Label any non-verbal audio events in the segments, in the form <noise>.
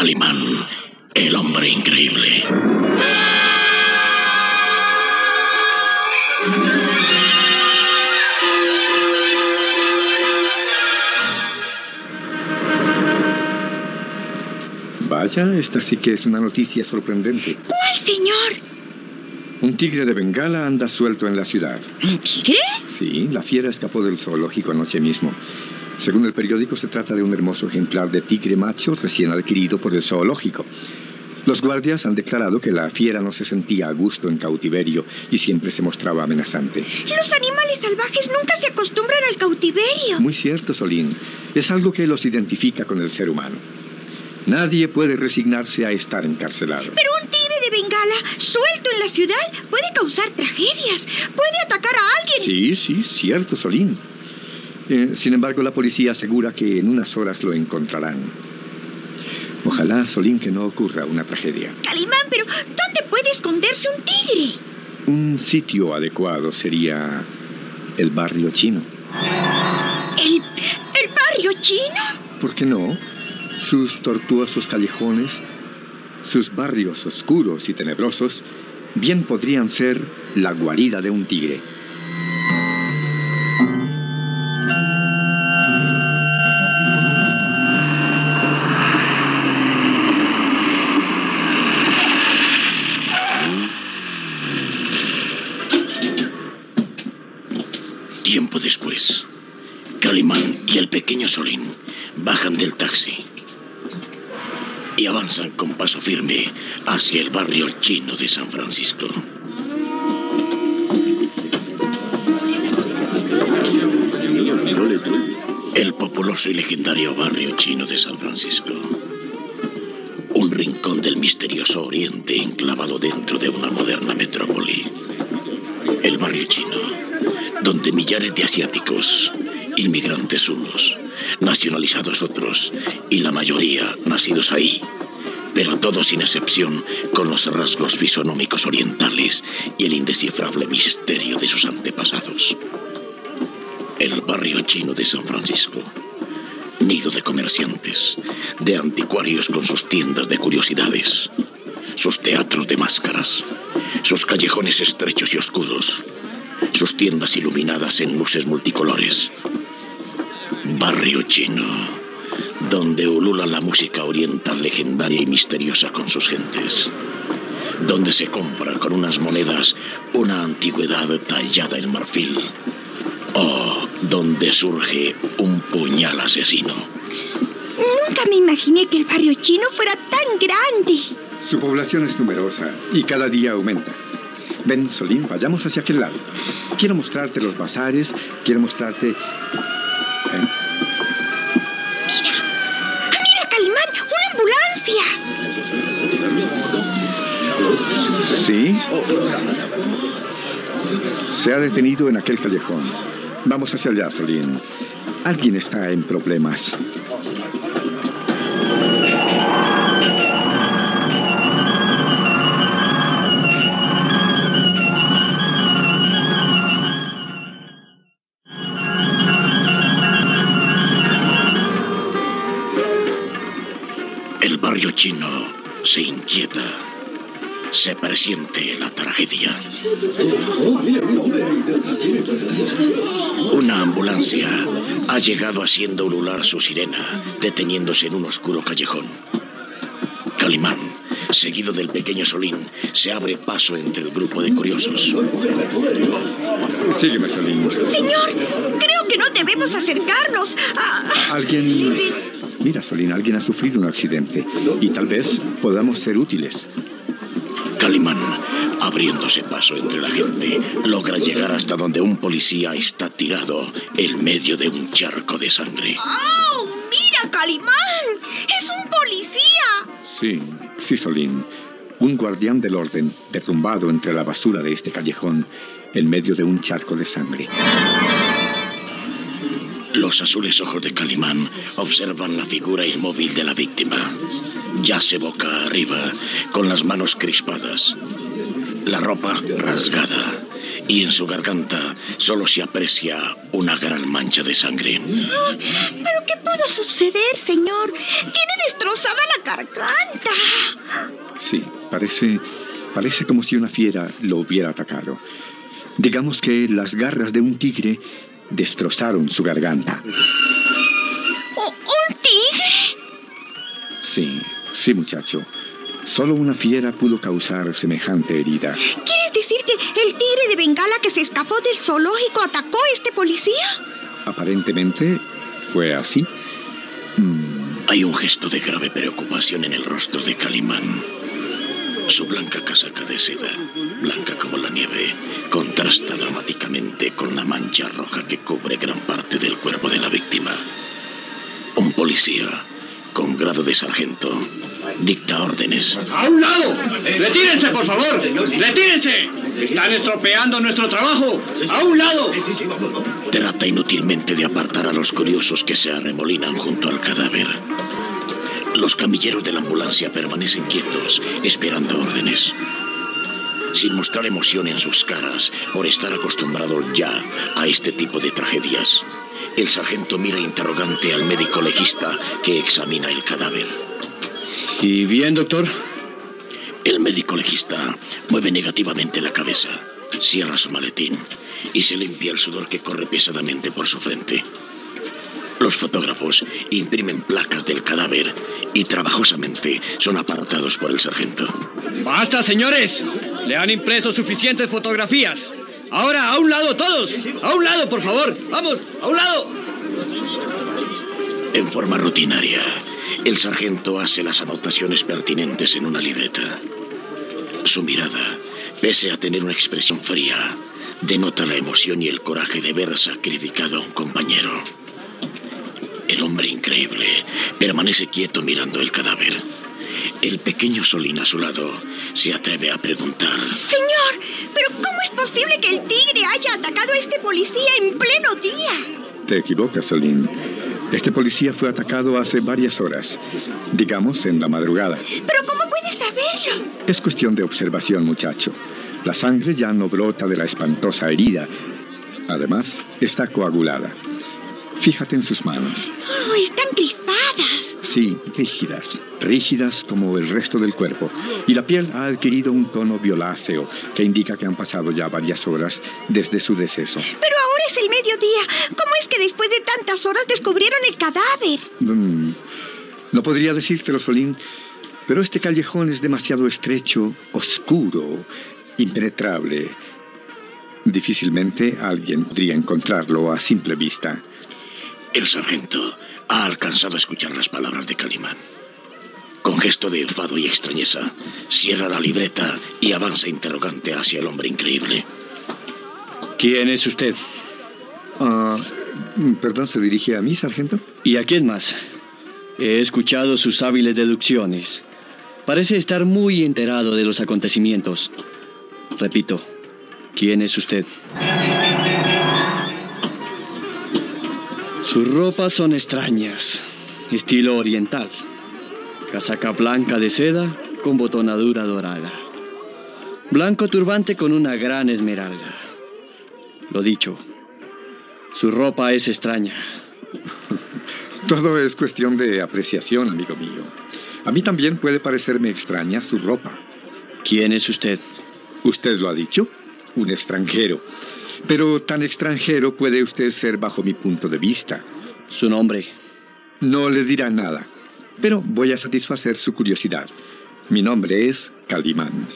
Calimán, el hombre increíble. Vaya, esta sí que es una noticia sorprendente. ¿Cuál, señor? Un tigre de Bengala anda suelto en la ciudad. ¿Un tigre? Sí, la fiera escapó del zoológico anoche mismo. Según el periódico, se trata de un hermoso ejemplar de tigre macho recién adquirido por el zoológico. Los guardias han declarado que la fiera no se sentía a gusto en cautiverio y siempre se mostraba amenazante. Los animales salvajes nunca se acostumbran al cautiverio. Muy cierto, Solín. Es algo que los identifica con el ser humano. Nadie puede resignarse a estar encarcelado. Pero un tigre de Bengala suelto en la ciudad puede causar tragedias. Puede atacar a alguien. Sí, sí, cierto, Solín. Eh, sin embargo, la policía asegura que en unas horas lo encontrarán. Ojalá, Solín, que no ocurra una tragedia. Calimán, pero ¿dónde puede esconderse un tigre? Un sitio adecuado sería el barrio chino. ¿El, el barrio chino? ¿Por qué no? Sus tortuosos callejones, sus barrios oscuros y tenebrosos, bien podrían ser la guarida de un tigre. Después, Calimán y el pequeño Solín bajan del taxi y avanzan con paso firme hacia el barrio chino de San Francisco. El populoso y legendario barrio chino de San Francisco. Un rincón del misterioso oriente enclavado dentro de una moderna metrópoli. El barrio chino, donde millares de asiáticos, inmigrantes unos, nacionalizados otros, y la mayoría nacidos ahí, pero todos sin excepción con los rasgos fisonómicos orientales y el indescifrable misterio de sus antepasados. El barrio chino de San Francisco, nido de comerciantes, de anticuarios con sus tiendas de curiosidades, sus teatros de máscaras, sus callejones estrechos y oscuros, sus tiendas iluminadas en luces multicolores. Barrio chino, donde ulula la música oriental legendaria y misteriosa con sus gentes. Donde se compra con unas monedas una antigüedad tallada en marfil. O donde surge un puñal asesino. Nunca me imaginé que el barrio chino fuera tan grande. Su población es numerosa y cada día aumenta. Ven, Solín, vayamos hacia aquel lado. Quiero mostrarte los bazares, quiero mostrarte... ¿Eh? ¡Ah, mira, Calimán! ¡Una ambulancia! Sí. Se ha detenido en aquel callejón. Vamos hacia allá, Solín. Alguien está en problemas. Se inquieta. Se presiente la tragedia. Una ambulancia ha llegado haciendo ulular su sirena, deteniéndose en un oscuro callejón. Calimán, seguido del pequeño Solín, se abre paso entre el grupo de curiosos. Sígueme, Solín. Señor, creo que no debemos acercarnos. a- Alguien... Mira, Solín, alguien ha sufrido un accidente y tal vez podamos ser útiles. Calimán, abriéndose paso entre la gente, logra llegar hasta donde un policía está tirado en medio de un charco de sangre. ¡Oh! ¡Mira, Calimán! ¡Es un policía! Sí, sí, Solín. Un guardián del orden derrumbado entre la basura de este callejón en medio de un charco de sangre. Los azules ojos de Calimán observan la figura inmóvil de la víctima. Yace boca arriba, con las manos crispadas, la ropa rasgada y en su garganta solo se aprecia una gran mancha de sangre. ¿Pero qué pudo suceder, señor? Tiene destrozada la garganta. Sí, parece, parece como si una fiera lo hubiera atacado. Digamos que las garras de un tigre destrozaron su garganta. ¿Un tigre? Sí, sí, muchacho. Solo una fiera pudo causar semejante herida. ¿Quieres decir que el tigre de Bengala que se escapó del zoológico atacó a este policía? Aparentemente fue así. Mm. Hay un gesto de grave preocupación en el rostro de Calimán. Su blanca casaca de seda, blanca como la nieve, contrasta dramáticamente con la mancha roja que cubre gran parte del cuerpo de la víctima. Un policía, con grado de sargento, dicta órdenes. ¡A un lado! ¡Retírense, por favor! ¡Retírense! ¡Están estropeando nuestro trabajo! ¡A un lado! Trata inútilmente de apartar a los curiosos que se arremolinan junto al cadáver. Los camilleros de la ambulancia permanecen quietos, esperando órdenes. Sin mostrar emoción en sus caras por estar acostumbrados ya a este tipo de tragedias, el sargento mira interrogante al médico legista que examina el cadáver. ¿Y bien, doctor? El médico legista mueve negativamente la cabeza, cierra su maletín y se limpia el sudor que corre pesadamente por su frente. Los fotógrafos imprimen placas del cadáver y trabajosamente son apartados por el sargento. ¡Basta, señores! Le han impreso suficientes fotografías. Ahora, a un lado todos. A un lado, por favor. Vamos, a un lado. En forma rutinaria, el sargento hace las anotaciones pertinentes en una libreta. Su mirada, pese a tener una expresión fría, denota la emoción y el coraje de ver sacrificado a un compañero. El hombre increíble permanece quieto mirando el cadáver. El pequeño Solín a su lado se atreve a preguntar. Señor, ¿pero cómo es posible que el tigre haya atacado a este policía en pleno día? Te equivocas, Solín. Este policía fue atacado hace varias horas, digamos en la madrugada. ¿Pero cómo puedes saberlo? Es cuestión de observación, muchacho. La sangre ya no brota de la espantosa herida. Además, está coagulada. Fíjate en sus manos. Oh, están crispadas. Sí, rígidas, rígidas como el resto del cuerpo. Y la piel ha adquirido un tono violáceo que indica que han pasado ya varias horas desde su deceso. Pero ahora es el mediodía. ¿Cómo es que después de tantas horas descubrieron el cadáver? Mm, no podría decírtelo, Solín, pero este callejón es demasiado estrecho, oscuro, impenetrable. Difícilmente alguien podría encontrarlo a simple vista. El sargento ha alcanzado a escuchar las palabras de Calimán. Con gesto de enfado y extrañeza, cierra la libreta y avanza interrogante hacia el hombre increíble. ¿Quién es usted? Ah, perdón, ¿se dirige a mí, sargento? ¿Y a quién más? He escuchado sus hábiles deducciones. Parece estar muy enterado de los acontecimientos. Repito, ¿quién es usted? Sus ropas son extrañas, estilo oriental. Casaca blanca de seda con botonadura dorada. Blanco turbante con una gran esmeralda. Lo dicho, su ropa es extraña. <laughs> Todo es cuestión de apreciación, amigo mío. A mí también puede parecerme extraña su ropa. ¿Quién es usted? Usted lo ha dicho, un extranjero. Pero tan extranjero puede usted ser bajo mi punto de vista. ¿Su nombre? No le dirá nada, pero voy a satisfacer su curiosidad. Mi nombre es Calimán.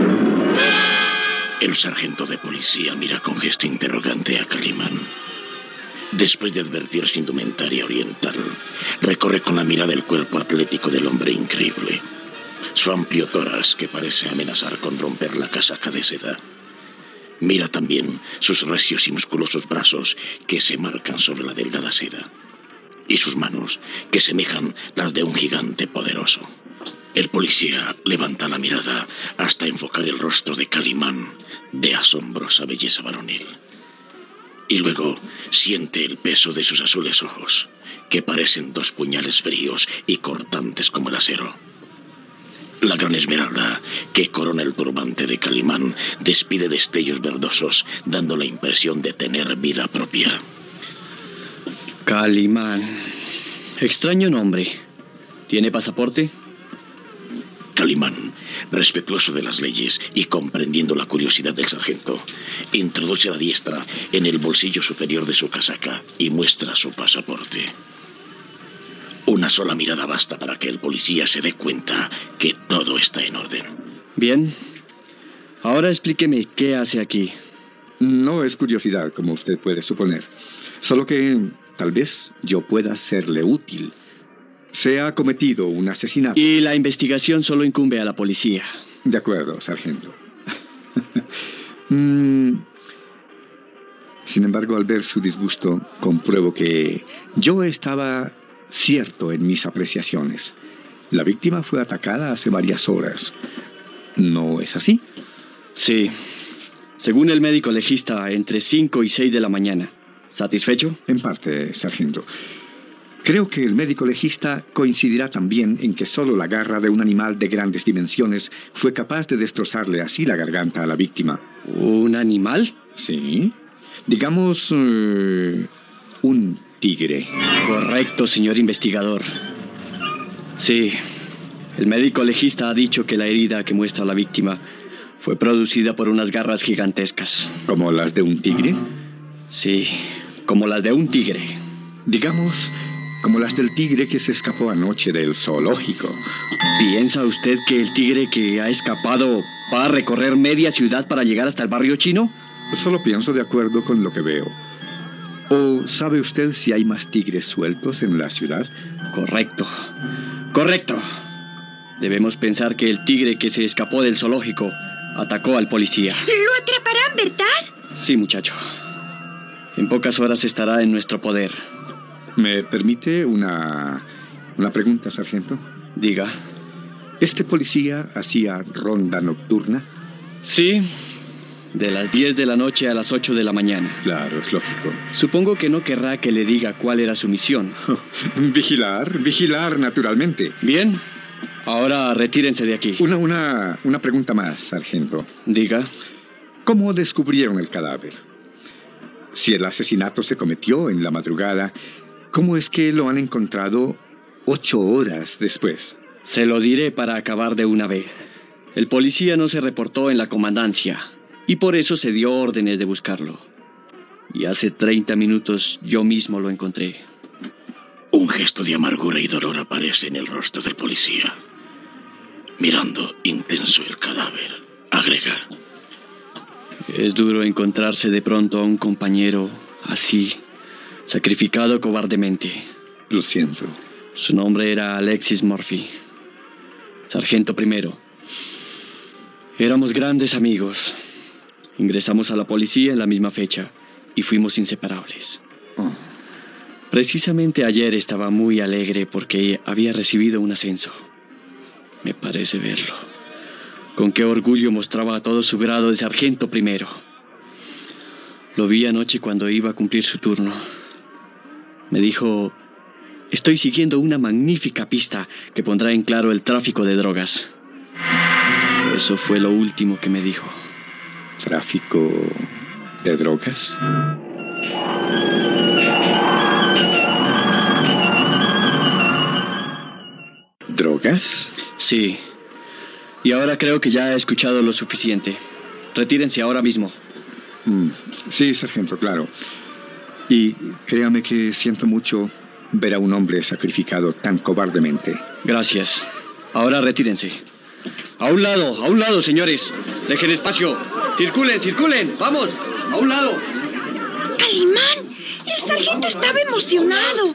El sargento de policía mira con gesto interrogante a Calimán. Después de advertir su indumentaria oriental, recorre con la mirada el cuerpo atlético del hombre increíble. Su amplio tórax que parece amenazar con romper la casaca de seda. Mira también sus recios y musculosos brazos que se marcan sobre la delgada seda. Y sus manos que semejan las de un gigante poderoso. El policía levanta la mirada hasta enfocar el rostro de Calimán de asombrosa belleza varonil. Y luego siente el peso de sus azules ojos, que parecen dos puñales fríos y cortantes como el acero. La gran esmeralda, que corona el turbante de Calimán, despide destellos verdosos, dando la impresión de tener vida propia. Calimán. Extraño nombre. ¿Tiene pasaporte? Calimán, respetuoso de las leyes y comprendiendo la curiosidad del sargento, introduce la diestra en el bolsillo superior de su casaca y muestra su pasaporte. Una sola mirada basta para que el policía se dé cuenta que todo está en orden. Bien. Ahora explíqueme qué hace aquí. No es curiosidad, como usted puede suponer. Solo que tal vez yo pueda serle útil. Se ha cometido un asesinato. Y la investigación solo incumbe a la policía. De acuerdo, sargento. <laughs> Mm. Sin embargo, al ver su disgusto, compruebo que yo estaba cierto en mis apreciaciones. La víctima fue atacada hace varias horas. ¿No es así? Sí. Según el médico legista, entre 5 y 6 de la mañana. ¿Satisfecho? En parte, sargento. Creo que el médico legista coincidirá también en que solo la garra de un animal de grandes dimensiones fue capaz de destrozarle así la garganta a la víctima. ¿Un animal? Sí. Digamos... eh, un tigre. Correcto, señor investigador. Sí. El médico legista ha dicho que la herida que muestra la víctima fue producida por unas garras gigantescas. ¿Como las de un tigre? Sí, como las de un tigre. Digamos, como las del tigre que se escapó anoche del zoológico. ¿Piensa usted que el tigre que ha escapado va a recorrer media ciudad para llegar hasta el barrio chino? Solo pienso de acuerdo con lo que veo. ¿O sabe usted si hay más tigres sueltos en la ciudad? Correcto. Correcto. Debemos pensar que el tigre que se escapó del zoológico atacó al policía. Lo atraparán, ¿verdad? Sí, muchacho. En pocas horas estará en nuestro poder. ¿Me permite una, una pregunta, sargento? Diga. ¿Este policía hacía ronda nocturna? Sí, de las 10 de la noche a las 8 de la mañana. Claro, es lógico. Supongo que no querrá que le diga cuál era su misión. <laughs> Vigilar, vigilar, naturalmente. Bien, ahora retírense de aquí. Una, una, una pregunta más, sargento. Diga. ¿Cómo descubrieron el cadáver? Si el asesinato se cometió en la madrugada, ¿cómo es que lo han encontrado ocho horas después? Se lo diré para acabar de una vez. El policía no se reportó en la comandancia y por eso se dio órdenes de buscarlo. Y hace 30 minutos yo mismo lo encontré. Un gesto de amargura y dolor aparece en el rostro del policía. Mirando intenso el cadáver, agrega. Es duro encontrarse de pronto a un compañero así, sacrificado cobardemente. Lo siento. Su nombre era Alexis Murphy, sargento primero. Éramos grandes amigos. Ingresamos a la policía en la misma fecha y fuimos inseparables. Precisamente ayer estaba muy alegre porque había recibido un ascenso. Me parece verlo. Con qué orgullo mostraba todo su grado de sargento primero. Lo vi anoche cuando iba a cumplir su turno. Me dijo, estoy siguiendo una magnífica pista que pondrá en claro el tráfico de drogas. Eso fue lo último que me dijo. ¿Tráfico de drogas? ¿Drogas? Sí. Y ahora creo que ya he escuchado lo suficiente. Retírense ahora mismo. Mm, sí, sargento, claro. Y créame que siento mucho ver a un hombre sacrificado tan cobardemente. Gracias. Ahora retírense. A un lado, a un lado, señores. Dejen espacio. Circulen, circulen. Vamos, a un lado. Calimán, el sargento estaba emocionado.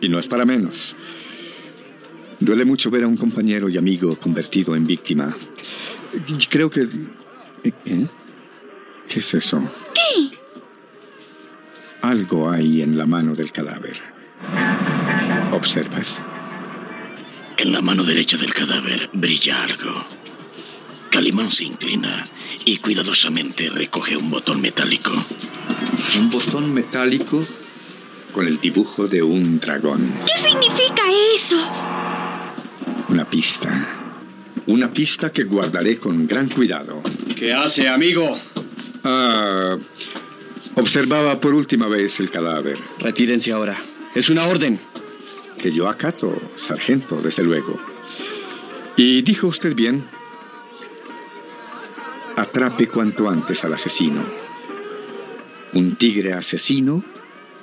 Y no es para menos. Duele mucho ver a un compañero y amigo convertido en víctima. Creo que... ¿Eh? ¿Qué es eso? ¿Qué? Algo hay en la mano del cadáver. ¿Observas? En la mano derecha del cadáver brilla algo. Calimán se inclina y cuidadosamente recoge un botón metálico. Un botón metálico con el dibujo de un dragón. ¿Qué significa eso? Una pista. Una pista que guardaré con gran cuidado. ¿Qué hace, amigo? Ah, observaba por última vez el cadáver. Retírense ahora. Es una orden. Que yo acato, sargento, desde luego. Y dijo usted bien. Atrape cuanto antes al asesino. Un tigre asesino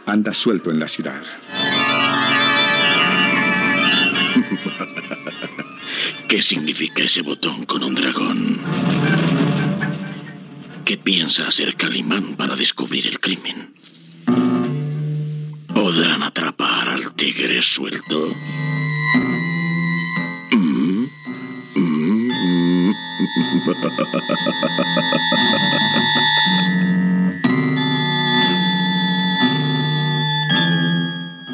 anda suelto en la ciudad. <laughs> ¿Qué significa ese botón con un dragón? ¿Qué piensa hacer Calimán para descubrir el crimen? Tigre suelto? Mm, mm, mm.